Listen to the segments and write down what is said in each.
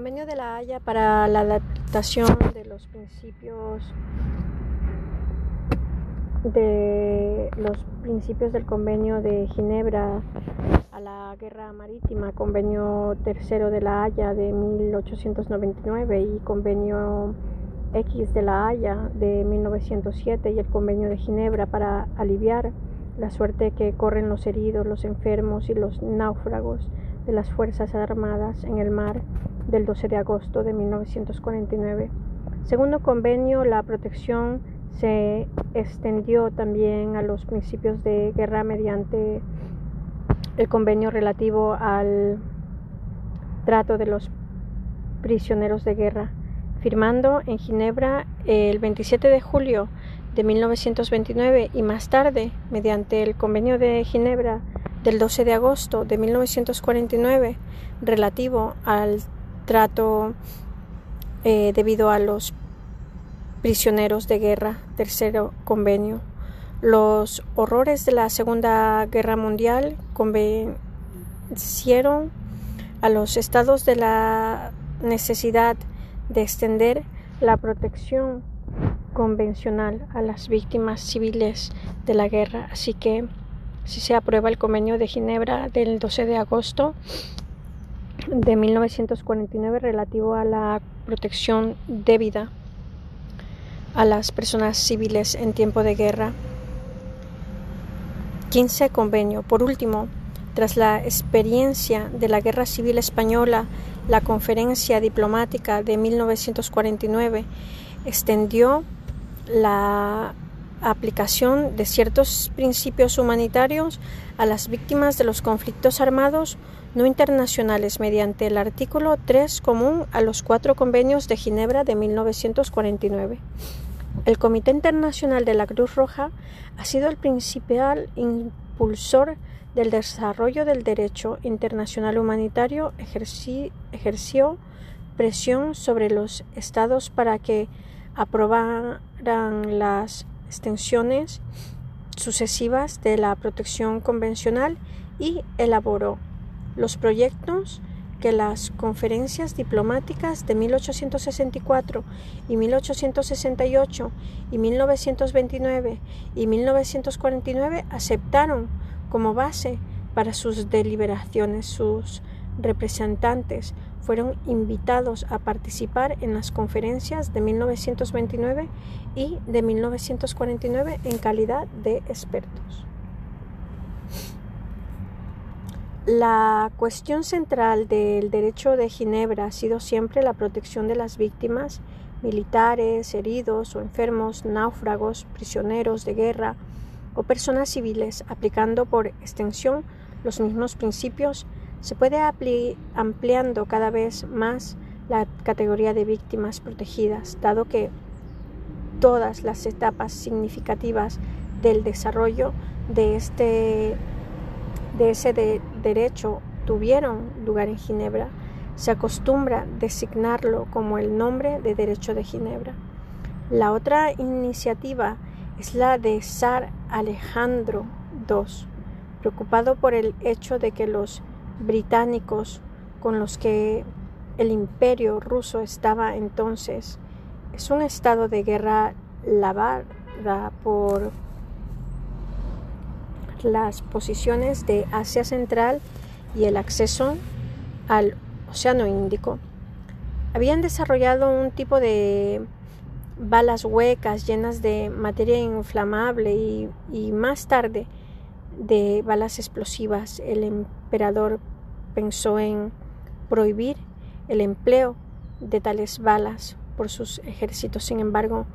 Convenio de la Haya para la adaptación de los principios de los principios del Convenio de Ginebra a la Guerra Marítima, Convenio tercero de la Haya de 1899 y Convenio X de la Haya de 1907 y el Convenio de Ginebra para aliviar la suerte que corren los heridos, los enfermos y los náufragos de las Fuerzas Armadas en el mar del 12 de agosto de 1949. Segundo convenio, la protección se extendió también a los principios de guerra mediante el convenio relativo al trato de los prisioneros de guerra, firmando en Ginebra el 27 de julio de 1929 y más tarde, mediante el convenio de Ginebra del 12 de agosto de 1949 relativo al trato eh, debido a los prisioneros de guerra, tercero convenio. Los horrores de la Segunda Guerra Mundial convencieron a los estados de la necesidad de extender la protección convencional a las víctimas civiles de la guerra. Así que si se aprueba el convenio de Ginebra del 12 de agosto de 1949 relativo a la protección debida a las personas civiles en tiempo de guerra. 15 convenio. Por último, tras la experiencia de la Guerra Civil Española, la Conferencia Diplomática de 1949 extendió la aplicación de ciertos principios humanitarios a las víctimas de los conflictos armados no internacionales mediante el artículo 3 común a los cuatro convenios de Ginebra de 1949. El Comité Internacional de la Cruz Roja ha sido el principal impulsor del desarrollo del derecho internacional humanitario, ejerció presión sobre los estados para que aprobaran las extensiones sucesivas de la protección convencional y elaboró los proyectos que las conferencias diplomáticas de 1864 y 1868 y 1929 y 1949 aceptaron como base para sus deliberaciones. Sus representantes fueron invitados a participar en las conferencias de 1929 y de 1949 en calidad de expertos. La cuestión central del derecho de Ginebra ha sido siempre la protección de las víctimas militares, heridos o enfermos, náufragos, prisioneros de guerra o personas civiles, aplicando por extensión los mismos principios se puede ampliando cada vez más la categoría de víctimas protegidas, dado que todas las etapas significativas del desarrollo de, este, de ese derecho tuvieron lugar en Ginebra, se acostumbra designarlo como el nombre de derecho de Ginebra. La otra iniciativa es la de Sar Alejandro II, preocupado por el hecho de que los británicos con los que el imperio ruso estaba entonces es un estado de guerra lavada por las posiciones de Asia Central y el acceso al Océano Índico. Habían desarrollado un tipo de balas huecas llenas de materia inflamable y, más tarde de balas explosivas. El emperador pensó en prohibir el empleo de tales balas por sus ejércitos. Sin embargo,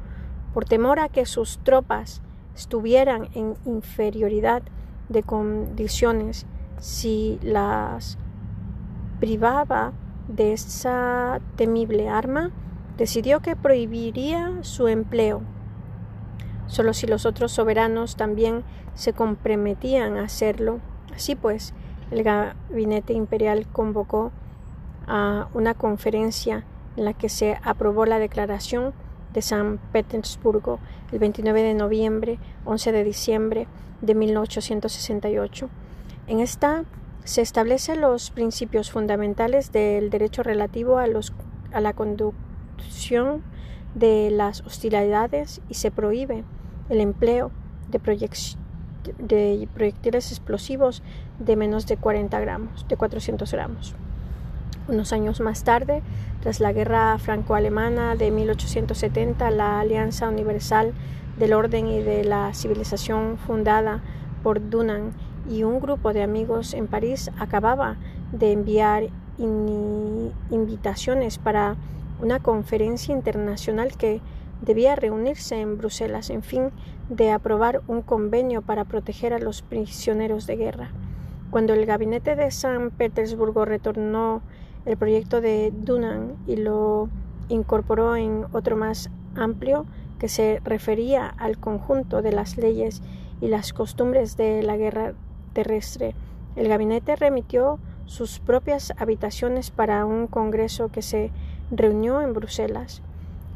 por temor a que sus tropas estuvieran en inferioridad de condiciones si las privaba de esa temible arma, decidió que prohibiría su empleo. Solo si los otros soberanos también se comprometían a hacerlo. Así pues, el gabinete imperial convocó a una conferencia en la que se aprobó la declaración de San Petersburgo el 29 de noviembre, 11 de diciembre de 1868. En esta Se establecen los principios fundamentales del derecho relativo a, los, a la conducción de las hostilidades y se prohíbe el empleo de, de proyectiles explosivos de menos de 40 gramos, de 400 gramos. Unos años más tarde, tras la guerra franco-alemana de 1870, la Alianza Universal del Orden y de la Civilización fundada por Dunant y un grupo de amigos en París acababa de enviar invitaciones para una conferencia internacional que debía reunirse en Bruselas en fin de aprobar un convenio para proteger a los prisioneros de guerra. Cuando el gabinete de San Petersburgo retornó el proyecto de Dunant y lo incorporó en otro más amplio que se refería al conjunto de las leyes y las costumbres de la guerra terrestre. El gabinete remitió sus propias habitaciones para un congreso que se reunió en Bruselas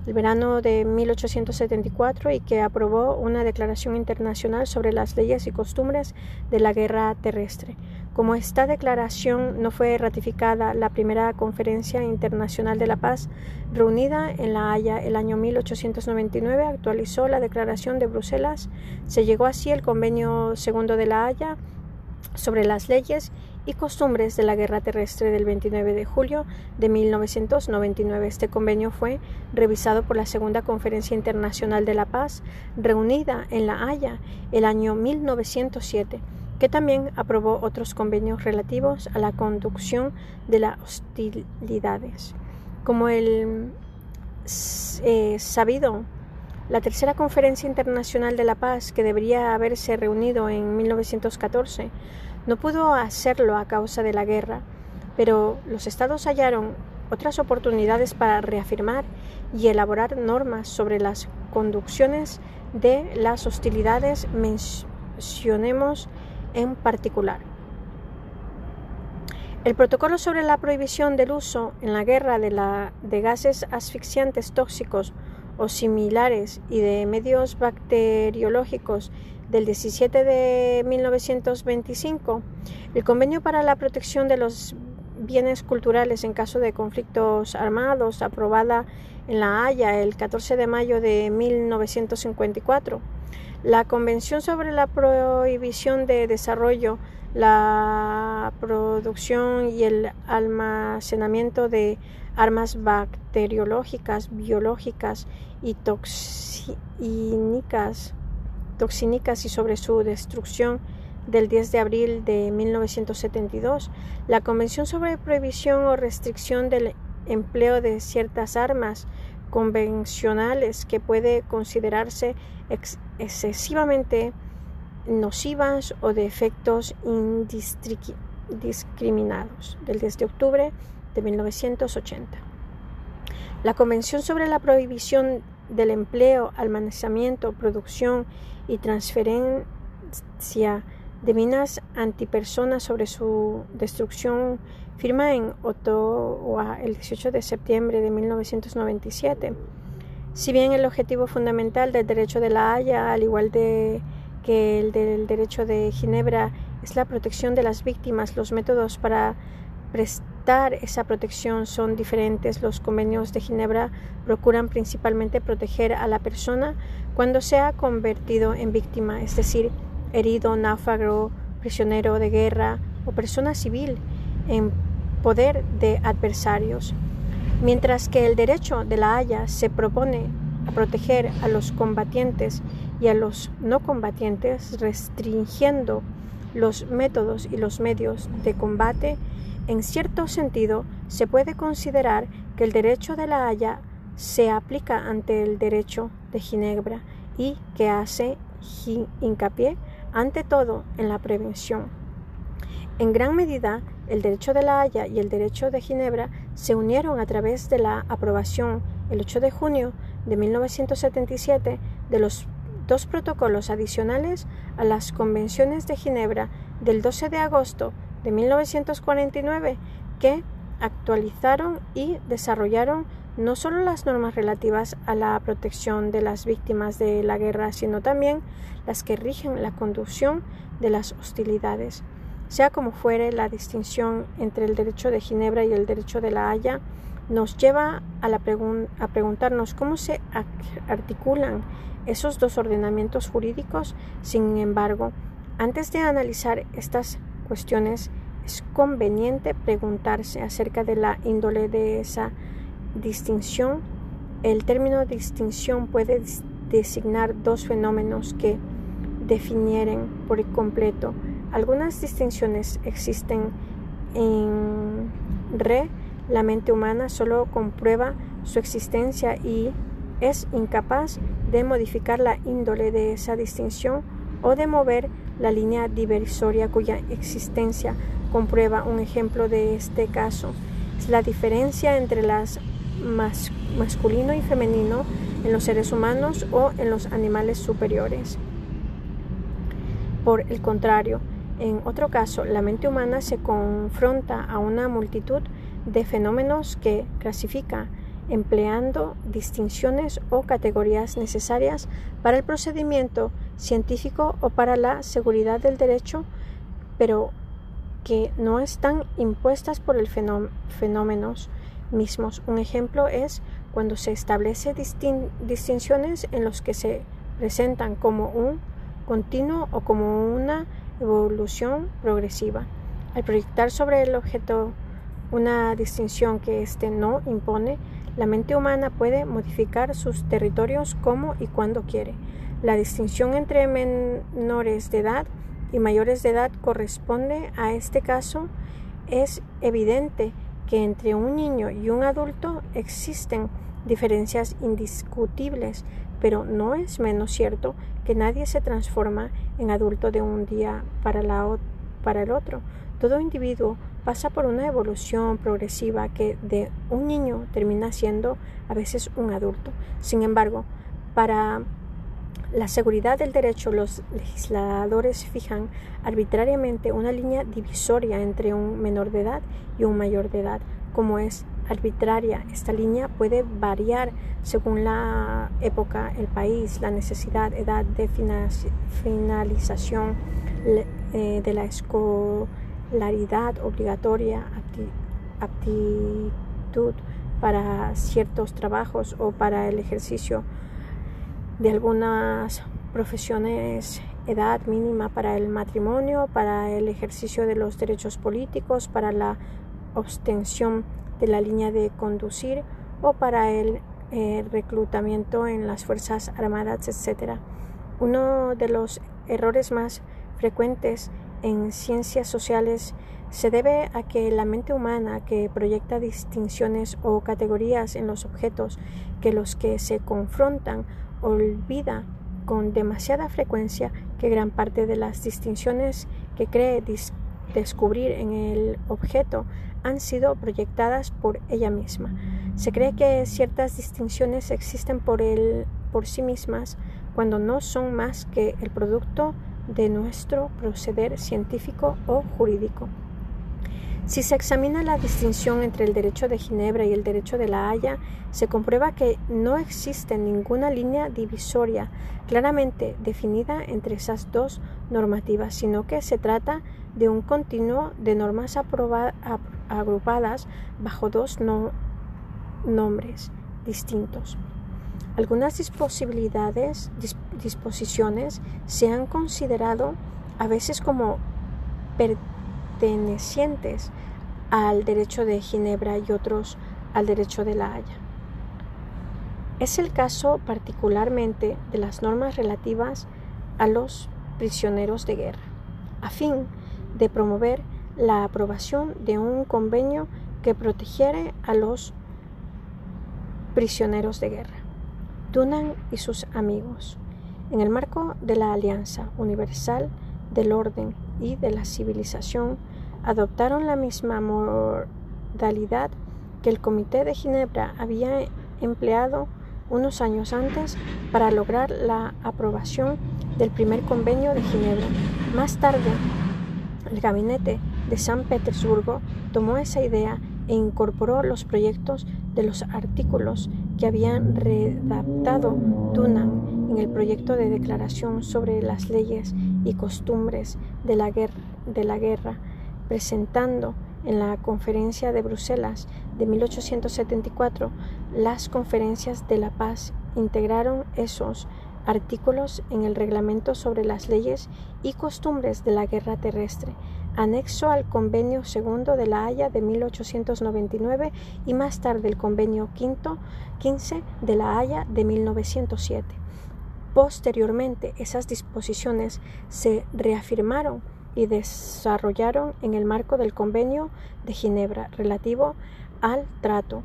el verano de 1874 y que aprobó una declaración internacional sobre las leyes y costumbres de la guerra terrestre. Como esta declaración no fue ratificada, la primera conferencia internacional de la paz reunida en La Haya el año 1899 actualizó la declaración de Bruselas. Se llegó así el convenio segundo de La Haya sobre las leyes y costumbres de la guerra terrestre del 29 de julio de 1999. Este convenio fue revisado por la Segunda Conferencia Internacional de la Paz, reunida en La Haya el año 1907 que también aprobó otros convenios relativos a la conducción de las hostilidades. Como el eh, sabido, la tercera conferencia internacional de la paz, que debería haberse reunido en 1914, no pudo hacerlo a causa de la guerra, pero los estados hallaron otras oportunidades para reafirmar y elaborar normas sobre las conducciones de las hostilidades. Mencionemos en particular. El protocolo sobre la prohibición del uso en la guerra de, la, de gases asfixiantes tóxicos o similares y de medios bacteriológicos del 17 de 1925, el Convenio para la Protección de los Bienes Culturales en caso de conflictos armados, aprobada en La Haya el 14 de mayo de 1954, la Convención sobre la Prohibición de Desarrollo, la producción y el almacenamiento de armas bacteriológicas, biológicas y toxínicas y sobre su destrucción del 10 de abril de 1972, la Convención sobre Prohibición o Restricción del Empleo de ciertas armas convencionales que puede considerarse excesivamente nocivas o de efectos indiscriminados, del 10 de octubre de 1980. La Convención sobre la Prohibición del Empleo, Almacenamiento, Producción y transferencia de minas antipersonas sobre su destrucción firma en Ottawa el 18 de septiembre de 1997. Si bien el objetivo fundamental del derecho de la Haya, al igual de que el del derecho de Ginebra, es la protección de las víctimas, los métodos para prestar esa protección son diferentes. Los convenios de Ginebra procuran principalmente proteger a la persona cuando se ha convertido en víctima, es decir, herido, náufrago, prisionero de guerra o persona civil en poder de adversarios, mientras que el derecho de la Haya se propone a proteger a los combatientes y a los no combatientes, restringiendo los métodos y los medios de combate en cierto sentido, se puede considerar que el derecho de la Haya se aplica ante el derecho de Ginebra y que hace hincapié ante todo en la prevención. En gran medida, el derecho de la Haya y el derecho de Ginebra se unieron a través de la aprobación el 8 de junio de 1977 de los dos protocolos adicionales a las convenciones de Ginebra del 12 de agosto de 1949 que actualizaron y desarrollaron no solo las normas relativas a la protección de las víctimas de la guerra, sino también las que rigen la conducción de las hostilidades. Sea como fuere, la distinción entre el derecho de Ginebra y el derecho de la Haya nos lleva a, la a preguntarnos cómo se articulan esos dos ordenamientos jurídicos. Sin embargo, antes de analizar estas cuestiones, es conveniente preguntarse acerca de la índole de esa distinción. El término distinción puede designar dos fenómenos que definieren por completo. Algunas distinciones existen en re, la mente humana solo comprueba su existencia y es incapaz de modificar la índole de esa distinción o de mover la línea divisoria cuya existencia comprueba un ejemplo de este caso. Es la diferencia entre las masculino y femenino en los seres humanos o en los animales superiores. Por el contrario, en otro caso, la mente humana se confronta a una multitud de fenómenos que clasifica empleando distinciones o categorías necesarias para el procedimiento científico o para la seguridad del derecho, pero que no están impuestas por el fenómenos mismos. Un ejemplo es cuando se establece distinciones en los que se presentan como un continuo o como una evolución progresiva. Al proyectar sobre el objeto una distinción que éste no impone, la mente humana puede modificar sus territorios como y cuando quiere. La distinción entre menores de edad y mayores de edad corresponde a este caso. Es evidente que entre un niño y un adulto existen diferencias indiscutibles, pero no es menos cierto que nadie se transforma en adulto de un día para, la, para el otro. Todo individuo pasa por una evolución progresiva que de un niño termina siendo a veces un adulto. Sin embargo, para la seguridad del derecho, los legisladores fijan arbitrariamente una línea divisoria entre un menor de edad y un mayor de edad, como es arbitraria. Esta línea puede variar según la época, el país, la necesidad, edad de finalización eh, de la escolaridad obligatoria, aptitud para ciertos trabajos o para el ejercicio de algunas profesiones edad mínima para el matrimonio, para el ejercicio de los derechos políticos, para la obtención de la línea de conducir o para el eh, reclutamiento en las Fuerzas Armadas, etc. Uno de los errores más frecuentes en ciencias sociales se debe a que la mente humana que proyecta distinciones o categorías en los objetos que los que se confrontan olvida con demasiada frecuencia que gran parte de las distinciones que cree descubrir en el objeto han sido proyectadas por ella misma. Se cree que ciertas distinciones existen por, el, por sí mismas cuando no son más que el producto de nuestro proceder científico o jurídico. Si se examina la distinción entre el derecho de Ginebra y el derecho de la Haya, se comprueba que no existe ninguna línea divisoria claramente definida entre esas dos normativas, sino que se trata de un continuo de normas agrupadas bajo dos nombres distintos. Algunas disposibilidades, disposiciones se han considerado a veces como pertenecientes al derecho de Ginebra y otros al derecho de la Haya. Es el caso particularmente de las normas relativas a los prisioneros de guerra, a fin de promover la aprobación de un convenio que protegiera a los prisioneros de guerra. Dunan y sus amigos, en el marco de la Alianza Universal del Orden y de la Civilización, adoptaron la misma modalidad que el Comité de Ginebra había empleado unos años antes para lograr la aprobación del primer convenio de Ginebra. Más tarde, el gabinete de San Petersburgo tomó esa idea e incorporó los proyectos de los artículos que habían redactado Dunan en el proyecto de declaración sobre las leyes y costumbres de la, de la guerra, presentando en la Conferencia de Bruselas de 1874 las conferencias de la paz. Integraron esos artículos en el reglamento sobre las leyes y costumbres de la guerra terrestre, anexo al convenio segundo de la Haya de 1899 y más tarde el convenio quinto 15 de la Haya de 1907. Posteriormente, esas disposiciones se reafirmaron y desarrollaron en el marco del Convenio de Ginebra relativo al trato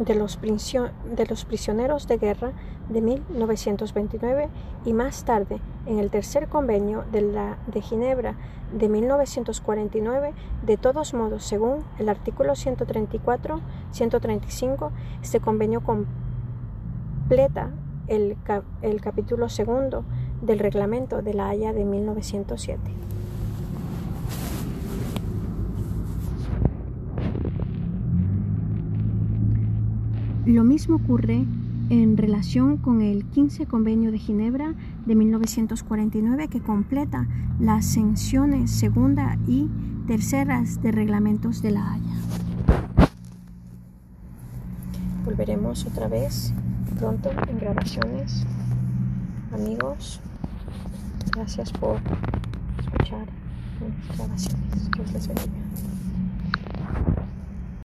de los, de los prisioneros de guerra de 1929 y más tarde en el tercer convenio de, la, de Ginebra de 1949, de todos modos, según el artículo 134-135, este convenio completa el, el capítulo segundo del reglamento de la Haya de 1907. Lo mismo ocurre en relación con el 15 Convenio de Ginebra de 1949 que completa las secciones segunda y terceras de reglamentos de la Haya. Volveremos otra vez pronto en grabaciones. Amigos, gracias por escuchar grabaciones. Que les bendiga.